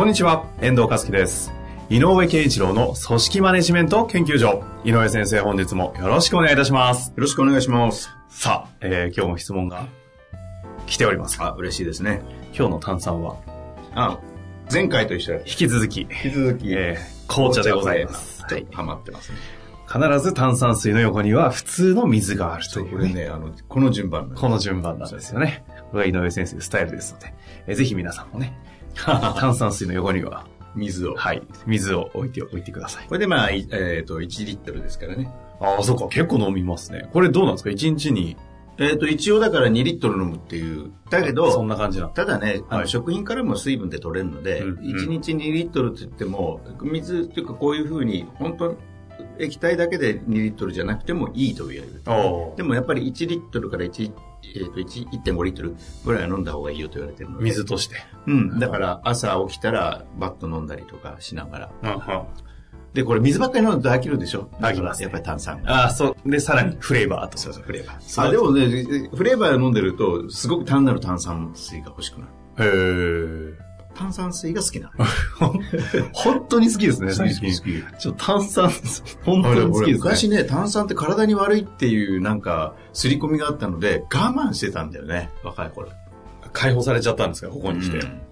こんにちは、遠藤和樹です。井上健一郎の組織マネジメント研究所。井上先生、本日もよろしくお願いいたします。よろしくお願いします。さあ、えー今日も質問が来ております。あ、嬉しいですね。今日の炭酸は、あ、前回と一緒で、引き続き、引き続き、えー紅茶でございます。はいちょっとハマってますね。必ず炭酸水の横には普通の水があるという、ね。これね、あの、この順番なんですこの順番なんですよね。これが井上先生のスタイルですので、えーぜひ皆さんもね、炭酸水の横には、水を。はい、水を置いておいてください。これでまあ、いえっ、と、1リットルですからね。ああ、そうか、結構飲みますね。これどうなんですか ?1 日に、えっ、と、一応だから2リットル飲むっていう。だけそんど、な感じなの？ただね、はい食品からも水分で取れるので、うん1日2リットルって言っても、水っていうかこういうふうに、本当液体だけで2リットルじゃなくてもいいと言われる。おでもやっぱり1リットルから1、えー、と1 1.5リットルぐらいは飲んだ方がいいよと言われてるので。水として。うん。だから朝起きたらバッと飲んだりとかしながら。で、これ水ばっかり飲むと飽きるでしょ？飽きますねやっぱり炭酸が。ああ、そう。で、さらにフレーバーと。そうそう、フレーバー。あ、でもね、フレーバー飲んでると、すごく単なる炭酸水が欲しくなる。へえ。炭酸水が好きなの。本当に好きですね、最近。ちょっと炭酸、本当俺に好きですね。昔ね、炭酸って体に悪いっていうなんか、刷り込みがあったので、我慢してたんだよね、若い頃。解放されちゃったんですか、ここに来て。いうん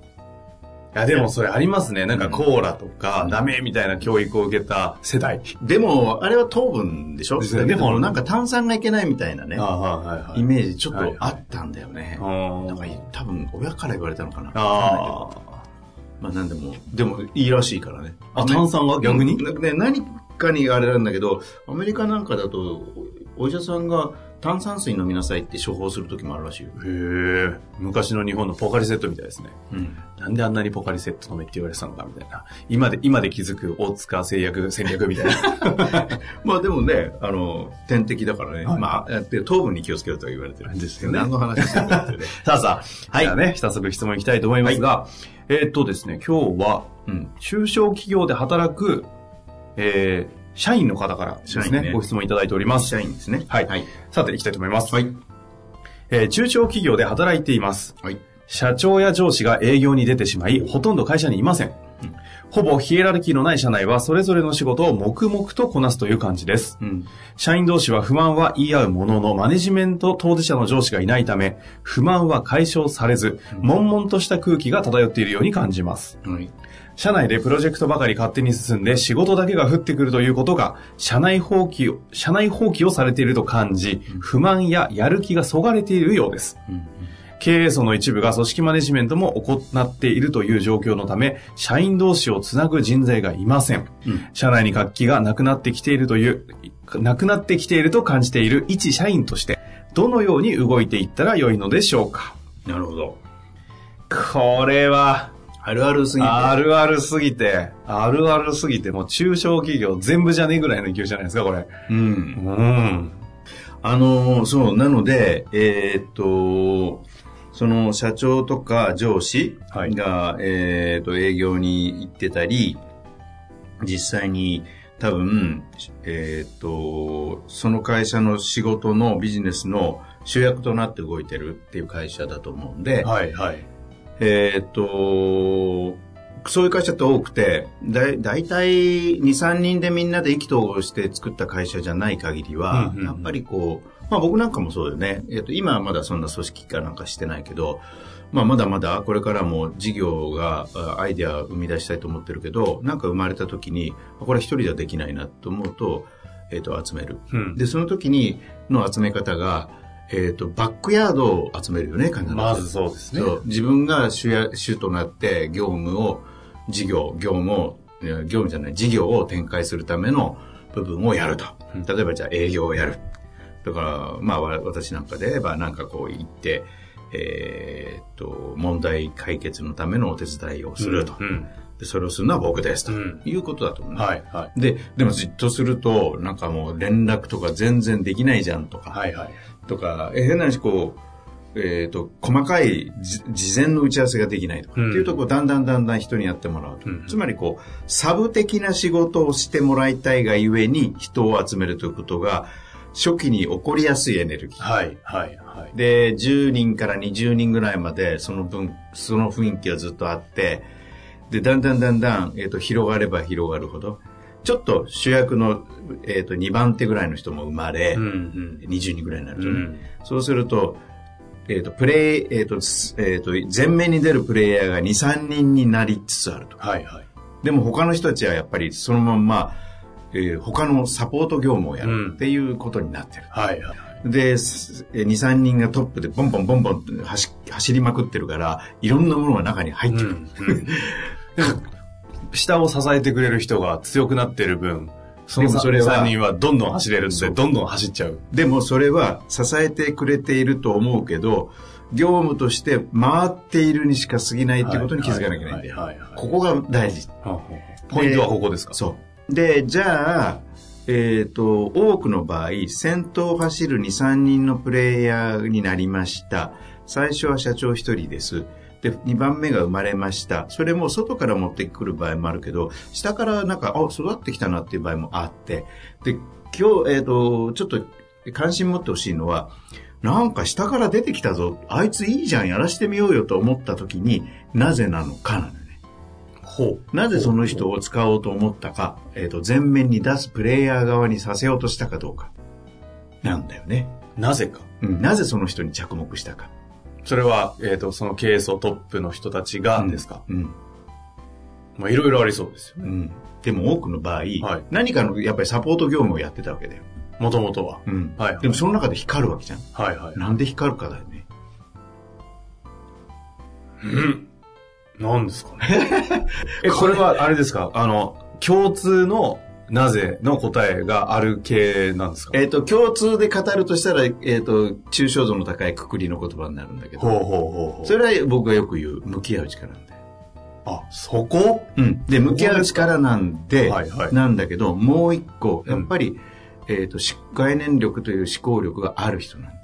や、でもそれありますね。なんかコーラとか、ダメみたいな教育を受けた世代。でも、あれは糖分でしょ？でね。でも、なんか炭酸がいけないみたいなね、はいはいイメージちょっとあったんだよね。あなんか多分、親から言われたのかな。あまあなんでも、でもいいらしいからね。あ炭酸が？逆に？うん。ね、何かにあれなんだけど、アメリカなんかだと、お医者さんが炭酸水飲みなさいって処方する時もあるらしいよ。へえ。昔の日本のポカリセットみたいですね。うん。なんであんなにポカリセット飲めって言われてたのかみたいな。今で、今で気づく大塚製薬戦略みたいな。まあでもね、あの、点滴だからね。はいまあ、で糖分に気をつけるとは言われてるんですよね。ですよね何の話してるんだってね。さあさあ、はいじゃあね、早速質問いきたいと思いますが、えーっとですね、今日は、うん。中小企業で働く、えー、社員の方からですね、ねご質問いただいております。社員ですね。はいはい。さて、いきたいと思います。はい。えー中小企業で働いています。はい。社長や上司が営業に出てしまい、ほとんど会社にいません。うんほぼヒエラルキーのない社内はそれぞれの仕事を黙々とこなすという感じです。うん。社員同士は不満は言い合うものの、マネジメント当事者の上司がいないため、不満は解消されず、悶々とした空気が漂っているように感じます。はい。社内でプロジェクトばかり勝手に進んで仕事だけが降ってくるということが、社内放棄を、社内放棄をされていると感じ、不満ややる気がそがれているようです。うん。経営層の一部が組織マネジメントも行っているという状況のため、社員同士をつなぐ人材がいません。うん社内に活気がなくなってきているという、なくなってきていると感じている一社員として、どのように動いていったら良いのでしょうかなるほど。これは、あるあるすぎて。あるあるすぎて、あるあるすぎて、もう中小企業全部じゃねえぐらいの勢いじゃないですか、これ。うん。うん。あのーそう、なので、えーっと、その社長とか上司はいが、えーっと、営業に行ってたり、実際に多分、えーっと、その会社の仕事のビジネスの主役となって動いてるっていう会社だと思うんで、はい、はい。えーっと、そういう会社って多くて、だいだいたい2、3人でみんなで意気投合して作った会社じゃない限りは、うんうんうんやっぱりこう、まあ僕なんかもそうだよね。えーっと、今はまだそんな組織化なんかしてないけど、まあまだまだこれからも事業があアイデアを生み出したいと思ってるけど、なんか生まれた時に、あこれ一人ではできないなと思うと、えーっと、集める。うん。で、その時にの集め方が、えーっと、バックヤードを集めるよね、必ず。まずそうですね。自分が主や主となって業務を、事業、業務を、業務じゃない、事業を展開するための部分をやると。うん例えばじゃあ営業をやる。だから、まあわ私なんかで言えばなんかこう行って、えーっと、問題解決のためのお手伝いをすると。うん。でそれをするのは僕ですと、うんいうことだと思うね、はい、はい。で、でもじっとすると、なんかもう連絡とか全然できないじゃんとか、はい、はい。とか、え変な話こう、えっ、と、細かいじ事前の打ち合わせができないとか、うんっていうとこだんだんだんだん人にやってもらうと。うんつまりこう、サブ的な仕事をしてもらいたいがゆえに人を集めるということが、初期に起こりやすいエネルギー。はい、はい、はい。で、10人から20人ぐらいまで、その分、その雰囲気はずっとあって、で、だんだんだんだん、えっ、と、広がれば広がるほど、ちょっと主役の、えっ、と、2番手ぐらいの人も生まれ、うん、うん。20人ぐらいになるとね。うん。そうすると、えっ、と、プレイ、えっ、と、すえっ、と、前面に出るプレイヤーが2、3人になりつつあると。はい、はい。でも他の人たちはやっぱりそのまんま、えー他のサポート業務をやるっていうことになってる。はい、はい。で、すえー2、3人がトップでボンボンボンボン走走りまくってるから、いろんなものが中に入ってくる。うん。うん 下を支えてくれる人が強くなってる分、そのそれは3人はどんどん走れるんで、どんどん走っちゃう。でもそれは支えてくれていると思うけど、業務として回っているにしか過ぎないっていうことに気づかなきゃいけないんだよ。はいはいはいここが大事。ポイントはここですか？そう。で、じゃあ、えっ、と、多くの場合、先頭を走る2、3人のプレイヤーになりました。最初は社長1人です。で、2番目が生まれました。それも外から持ってくる場合もあるけど、下からなんか、あ、育ってきたなっていう場合もあって。で、今日、えっ、と、ちょっと関心持ってほしいのは、なんか下から出てきたぞ。あいついいじゃん、やらしてみようよと思った時になぜなのかなのよね。ほう。なぜその人を使おうと思ったか、えっ、と、前面に出すプレイヤー側にさせようとしたかどうか。なんだよね。なぜか。うん。なぜその人に着目したか。それは、えっ、と、その経営層トップの人たちがですか、うん。まあ、いろいろありそうですよね。うん。でも多くの場合、はい何かのやっぱりサポート業務をやってたわけだよ。もともとは。うん。はいはいでもその中で光るわけじゃん。はいはい。なんで光るかだよね。うん。なんですかね。え、これは、あれですか？あの、共通の、なぜの答えがある系なんですか？えっ、と、共通で語るとしたら、えっ、と、抽象度の高いくくりの言葉になるんだけど、ほうほうほうほう。それは僕がよく言う、向き合う力なんだよ。あ、そこ？うん。で、向き合う力なんで、はいはいなんだけど、もう一個、うんやっぱり、えっ、と、し概念力という思考力がある人なん。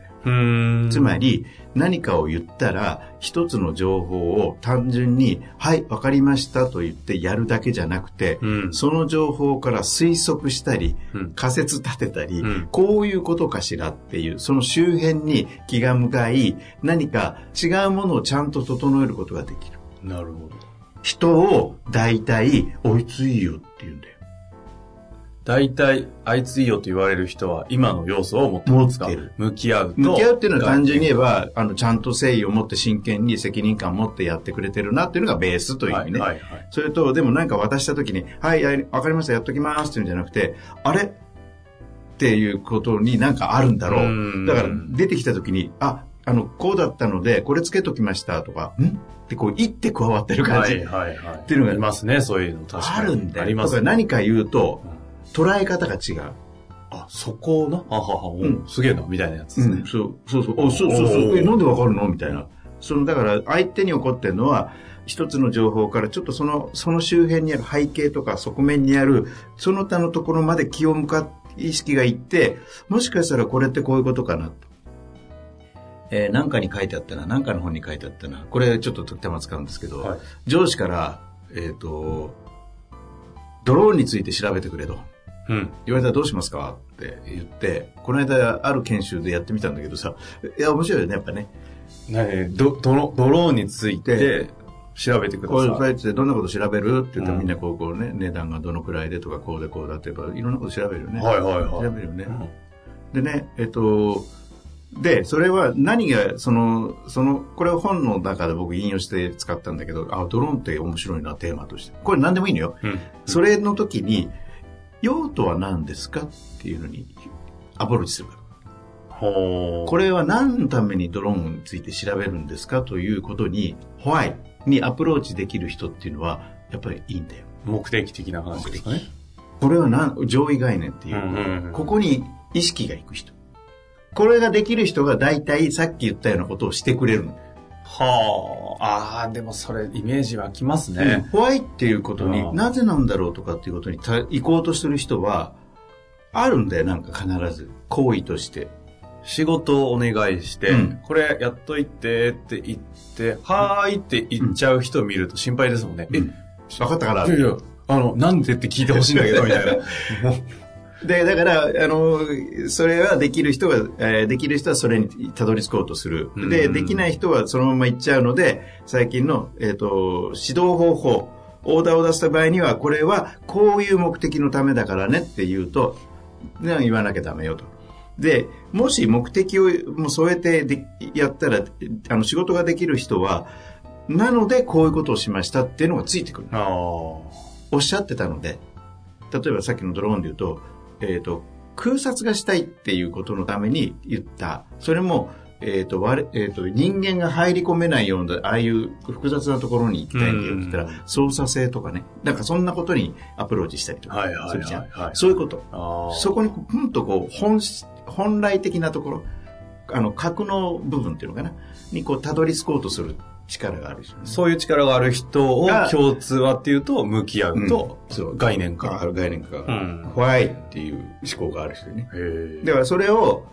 つまり、何かを言ったら、一つの情報を単純に、はい、わかりましたと言ってやるだけじゃなくて、うん。その情報から推測したり、うん仮説立てたり、うんこういうことかしらっていう、その周辺に気が向かい、何か違うものをちゃんと整えることができる。なるほど。人を大体、おいついよって言うんだよ。大体、あいついいよと言われる人は今の要素を持って持ってる向き合うと。向き合うっていうのは単純に言えば、あの、ちゃんと誠意を持って真剣に責任感を持ってやってくれてるなっていうのがベースという意味ね。はいはいはい。それと、でもなんか渡した時に、はい、わかりました、やっときますっていうんじゃなくて、あれ？っていうことになんかあるんだろう。うんだから出てきた時に、あ、あの、こうだったので、これつけときましたとか、ん？ってこう、いって加わってる感じ。はいはいはい。っていうのがいますね、そういうの。確かに。あるんだよ。ありますだから何か言うと、捉え方が違う。あ、そこな。ははは、んうん、すげえな、みたいなやつですね。そうそうそう。おそうそうそう。え、なんでわかるの？みたいな。その、だから、相手に起こってるのは、一つの情報からちょっとその、その周辺にある背景とか側面にある、その他のところまで気を向かっ、意識がいって、もしかしたらこれってこういうことかなと。えー、なんかに書いてあったな、なんかの本に書いてあったな。これちょっと時たま使うんですけど、はい上司から、えっ、と、ドローンについて調べてくれと。うん。言われたらどうしますか？って言って、この間ある研修でやってみたんだけどさ、いや、面白いよね、やっぱね。ねドドロドローンについてで調べてくこういうださい。サイトでどんなこと調べる？って言ったらうんみんなこう、こうね、値段がどのくらいでとか、こうでこうだって言えば、いろんなこと調べるよね。はいはいはい調べるよねう。んでね、えっと、で、それは何が、その、その、これは本の中で僕引用して使ったんだけど、あ、ドローンって面白いな、テーマとして。これ何でもいいのよ。うん。それの時に、用途は何ですかっていうのにアプローチするから。これは何のためにドローンについて調べるんですかということに、ホワイにアプローチできる人っていうのは、やっぱりいいんだよ。目的的な話ですかね。これは何？上位概念っていう、うんうんうんここに意識がいく人。これができる人が大体さっき言ったようなことをしてくれるの。はあ。ああ、でもそれイメージ湧きますね。ホワイっていうことにう、んなぜなんだろうとかっていうことにた行こうとする人は、あるんだよ、なんか必ず。行為として。仕事をお願いして、うんこれやっといてって言って、はーいって言っちゃう人を見ると心配ですもんね。うん分かったからえ、いやいや、あの、なんでって聞いてほしいんだけど、みたいな。で、だから、あの、それはできる人が、えーできる人はそれにたどり着こうとする。で、うんできない人はそのまま行っちゃうので、最近の、えっ、と、指導方法、オーダーを出した場合には、これはこういう目的のためだからねって言うと、ね言わなきゃダメよと。で、もし目的をもう添えてでやったら、あの、仕事ができる人は、なのでこういうことをしましたっていうのがついてくる。あおっしゃってたので、例えばさっきのドローンで言うと、えっ、と、空撮がしたいっていうことのために言った。それも、えっ、と、我えっ、と、人間が入り込めないような、ああいう複雑なところに行きたいんだよって言ったらうん、操作性とかね。なんかそんなことにアプローチしたりとかするじゃんはいはい。そういうこと。そこにこう、ふんとこう、本質、本来的なところ、あの、核の部分っていうのかな、にこう、たどり着こうとする力がある人ね。そういう力がある人をが共通はっていうと、向き合うとうんそう、概念あ化。る概念化が、うんホワイっていう思考がある人ね。だからそれを、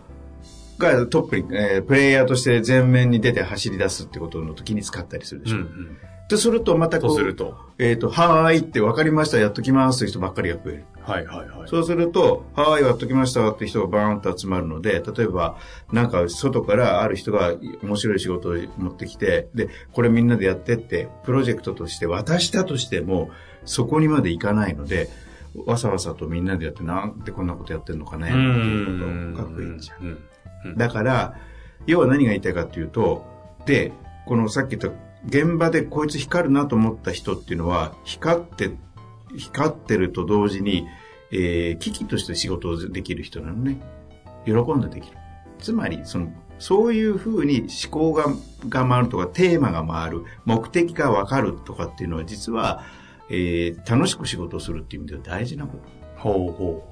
がトップに、えープレイヤーとして前面に出て走り出すってことの時に使ったりするでしょ。うんうんで、するとまたこう、とすると。えっ、と、はーいって分かりました、やっときますという人ばっかりが増える。はいはいはい。そうすると、はーい、やっときました？って人がバーンと集まるので、例えば、なんか外からある人が面白い仕事を持ってきて、で、これみんなでやってって、プロジェクトとして渡したとしても、そこにまでいかないので、わさわさとみんなでやって、なんでこんなことやってんのかね、っていうことが増えちゃう。うんうんだから、要は何が言いたいかっていうと、で、このさっき言った現場でこいつ光るなと思った人っていうのは、光って、光ってると同時に、えー、危機として仕事をできる人なのね。喜んでできる。つまり、その、そういうふうに思考がが回るとか、テーマが回る、目的がわかるとかっていうのは、実は、えー、楽しく仕事をするっていう意味では大事なこと。ほうほ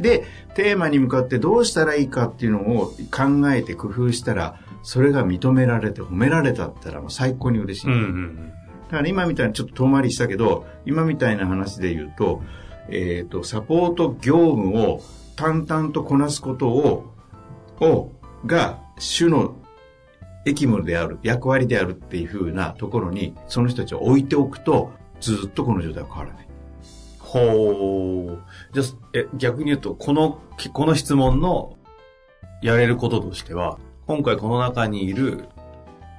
で、テーマに向かってどうしたらいいかっていうのを考えて工夫したら、それが認められて褒められたったらもう最高に嬉しい。う。うんうんだから今みたいにちょっと遠回りしたけど、今みたいな話で言うと、えっ、と、サポート業務を淡々とこなすことを、を、が、主の役務である、役割であるっていう風なところに、その人たちを置いておくと、ずっとこの状態は変わらない。ほう。じゃあ、え、逆に言うと、この、この質問のやれることとしては、今回この中にいる、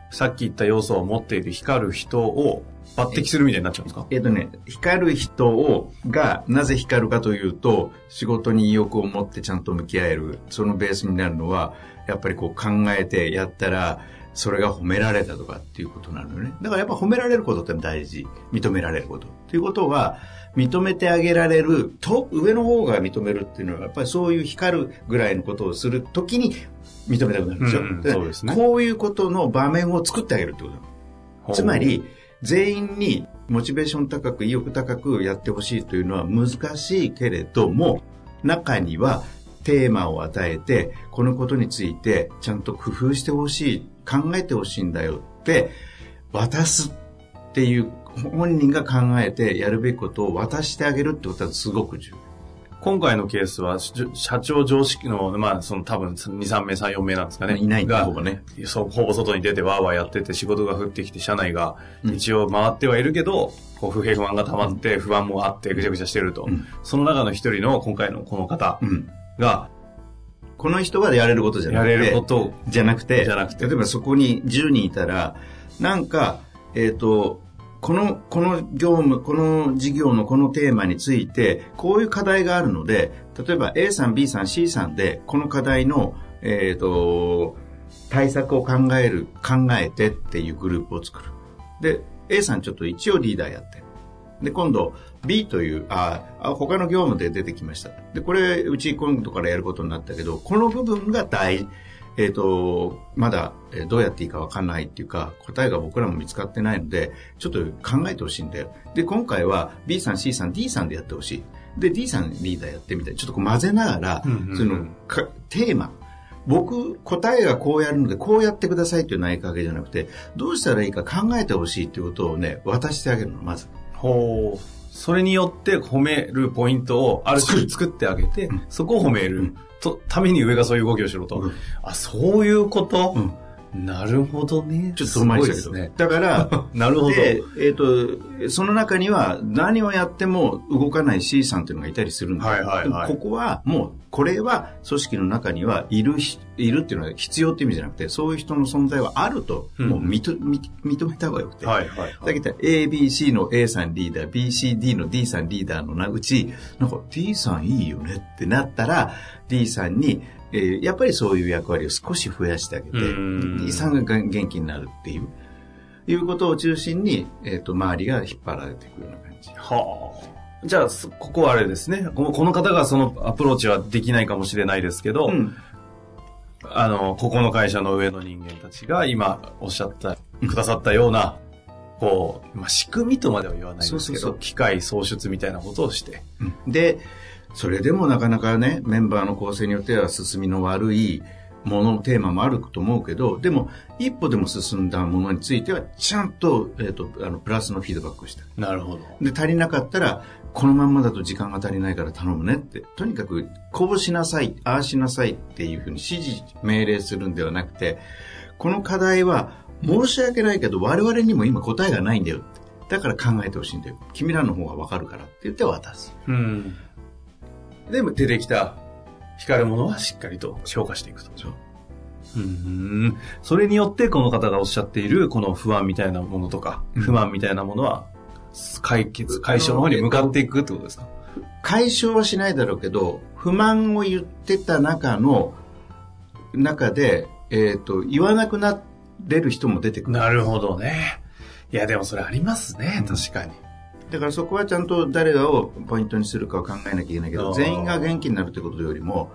さっき言った要素を持っている光る人を抜擢するみたいになっちゃうんですか？えっ、とね、光る人を、が、なぜ光るかというと、仕事に意欲を持ってちゃんと向き合える、そのベースになるのは、やっぱりこう考えてやったら、それが褒められたとかっていうことなのよね。だからやっぱ褒められることって大事。認められること。ということは、認めてあげられると、上の方が認めるっていうのは、やっぱりそういう光るぐらいのことをするときに認めたくなるんですよ。うんでそうですねこういうことの場面を作ってあげるってことつまり、全員にモチベーション高く、意欲高くやってほしいというのは難しいけれども、中にはテーマを与えて、このことについてちゃんと工夫してほしい、考えてほしいんだよって、渡すっていう、本人が考えてやるべきことを渡してあげるってことはすごく重要。今回のケースは、し社長常識の、まあ、その多分2、3名、3、4名なんですかね。いないほぼね。そう、ほぼ外に出てワーワーやってて仕事が降ってきて、社内がうん一応回ってはいるけど、こう不平不満が溜まって、不安もあってぐちゃぐちゃしてると。うんその中の一人の今回のこの方うん。が、この人がやれることじゃなやくて、れることを、じゃなくて、じゃなくて例えばそこに10人いたら、なんか、えっ、と、この、この業務、この事業のこのテーマについて、こういう課題があるので、例えば A さん、B さん、C さんで、この課題の、えっ、と、対策を考える、考えてっていうグループを作る。で、A さんちょっと一応リーダーやって。で、今度 B という、あ、あ他の業務で出てきました。で、これ、うち今度からやることになったけど、この部分が大、えっ、と、まだえーどうやっていいかわかんないっていうか、答えが僕らも見つかってないので、ちょっと考えてほしいんだよ。で、今回は B さん、C さん、D さんでやってほしい。で、D さんリーダーやってみたい。ちょっとこう混ぜながら、うんうんうんそのか、テーマ、僕、答えがこうやるので、こうやってくださいっていう内かけじゃなくて、どうしたらいいか考えてほしいっていうことをね、渡してあげるの、まず。ほう。それによって褒めるポイントをある種作ってあげて、うん。そこを褒める、うんとために上がそういう動きをしろと。うん。あ、そういうこと、うんなるほどね。ちょっと遠回りしたけど。すごいですね。だから、なるほど。で、えっ、と、その中には何をやっても動かない C さんっていうのがいたりするんだはいはいはいここはもう、これは組織の中にはいるひ、いるっていうのは必要って意味じゃなくて、そういう人の存在はあると、うんもう認認認めた方がよくて。はいはいはい。だけど A、B、C の A さんリーダー、B、C、D の D さんリーダーのなうち、なんか D さんいいよねってなったら、D さんに、えーやっぱりそういう役割を少し増やしてあげて、うん D さんが元気になるっていう、いうことを中心に、えっ、と、周りが引っ張られていくような感じ。はあ。じゃあ、そここはあれですね。このこの方がそのアプローチはできないかもしれないですけど、うんあの、ここの会社の上の人間たちが今おっしゃった、くださったような、こう、まあ、仕組みとまでは言わないですけど、そうそうそう機械創出みたいなことをして。で、それでもなかなかね、メンバーの構成によっては進みの悪いもの、テーマもあると思うけど、でも、一歩でも進んだものについては、ちゃんと、えっ、と、あの、プラスのフィードバックをしてなるほど。で、足りなかったら、このまんまだと時間が足りないから頼むねって、とにかく、こうしなさい、ああしなさいっていうふうに指示、命令するんではなくて、この課題は、申し訳ないけど、我々にも今答えがないんだよ。だから考えてほしいんだよ。君らの方がわかるからって言って渡す。うん。でも出てきた光るものはしっかりと消化していくと。そう。うん。それによってこの方がおっしゃっているこの不安みたいなものとか、うん不満みたいなものは解決、解消の方に向かっていくってことですか？解消はしないだろうけど、不満を言ってた中の、中で、えっ、と、言わなくなれる人も出てくる。なるほどね。いや、でもそれありますね、確かに。だからそこはちゃんと誰がをポイントにするかを考えなきゃいけないけど、全員が元気になるってことよりも、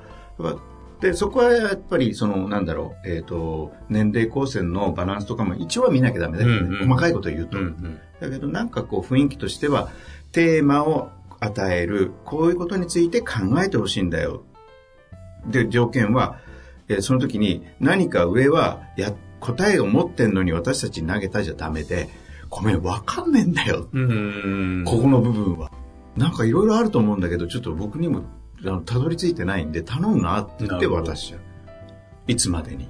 で、そこはやっぱり、その、なんだろう、えっ、と、年齢構成のバランスとかも一応は見なきゃダメだけどね、うんうん細かいことを言うと。ん。だけど、なんかこう、雰囲気としては、テーマを与える、こういうことについて考えてほしいんだよ。で、条件は、えーその時に何か上は、や、答えを持ってんのに私たちに投げたじゃダメで、ごめん、わかんねえんだよ。うん。ここの部分は。なんかいろいろあると思うんだけど、ちょっと僕にも、あの、たどり着いてないんで、頼むなって言って渡しちゃう。いつまでに。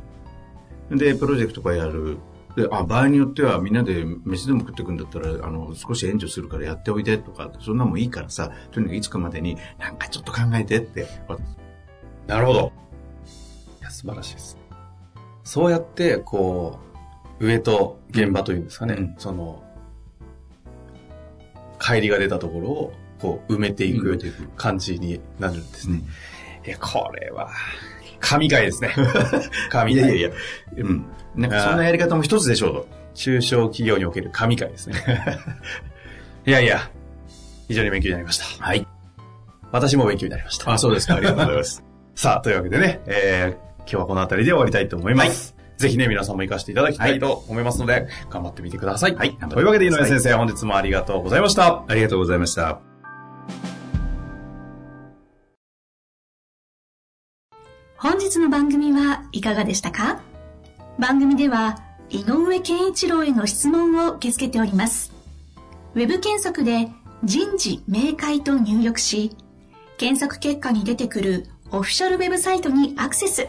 で、プロジェクトとかやる。で、あ、場合によってはみんなで飯でも食ってくんだったら、あの、少し援助するからやっておいでとか、そんなもんいいからさ、とにかくいつかまでに、なんかちょっと考えてって。なるほど。いや、素晴らしいですね。そうやって、こう、上と現場というんですかね、うんその、帰りが出たところを、こう、埋めていく感じになるんですね。うんいや、これは、神回ですね。神回。いやいやいや、うん。なんかそんなやり方も一つでしょうと。中小企業における神回ですね。いやいや、非常に勉強になりました。はい。私も勉強になりました。あ、そうですか。ありがとうございます。さあ、というわけでね、えー、今日はこの辺りで終わりたいと思います。ぜひね、皆さんも活かしていただきたいと思いますので、頑張ってみてください。はいというわけで、井上先生、本日もありがとうございました。ありがとうございました。本日の番組はいかがでしたか？番組では井上健一郎への質問を受け付けております。ウェブ検索で人事明快と入力し、検索結果に出てくるオフィシャルウェブサイトにアクセス。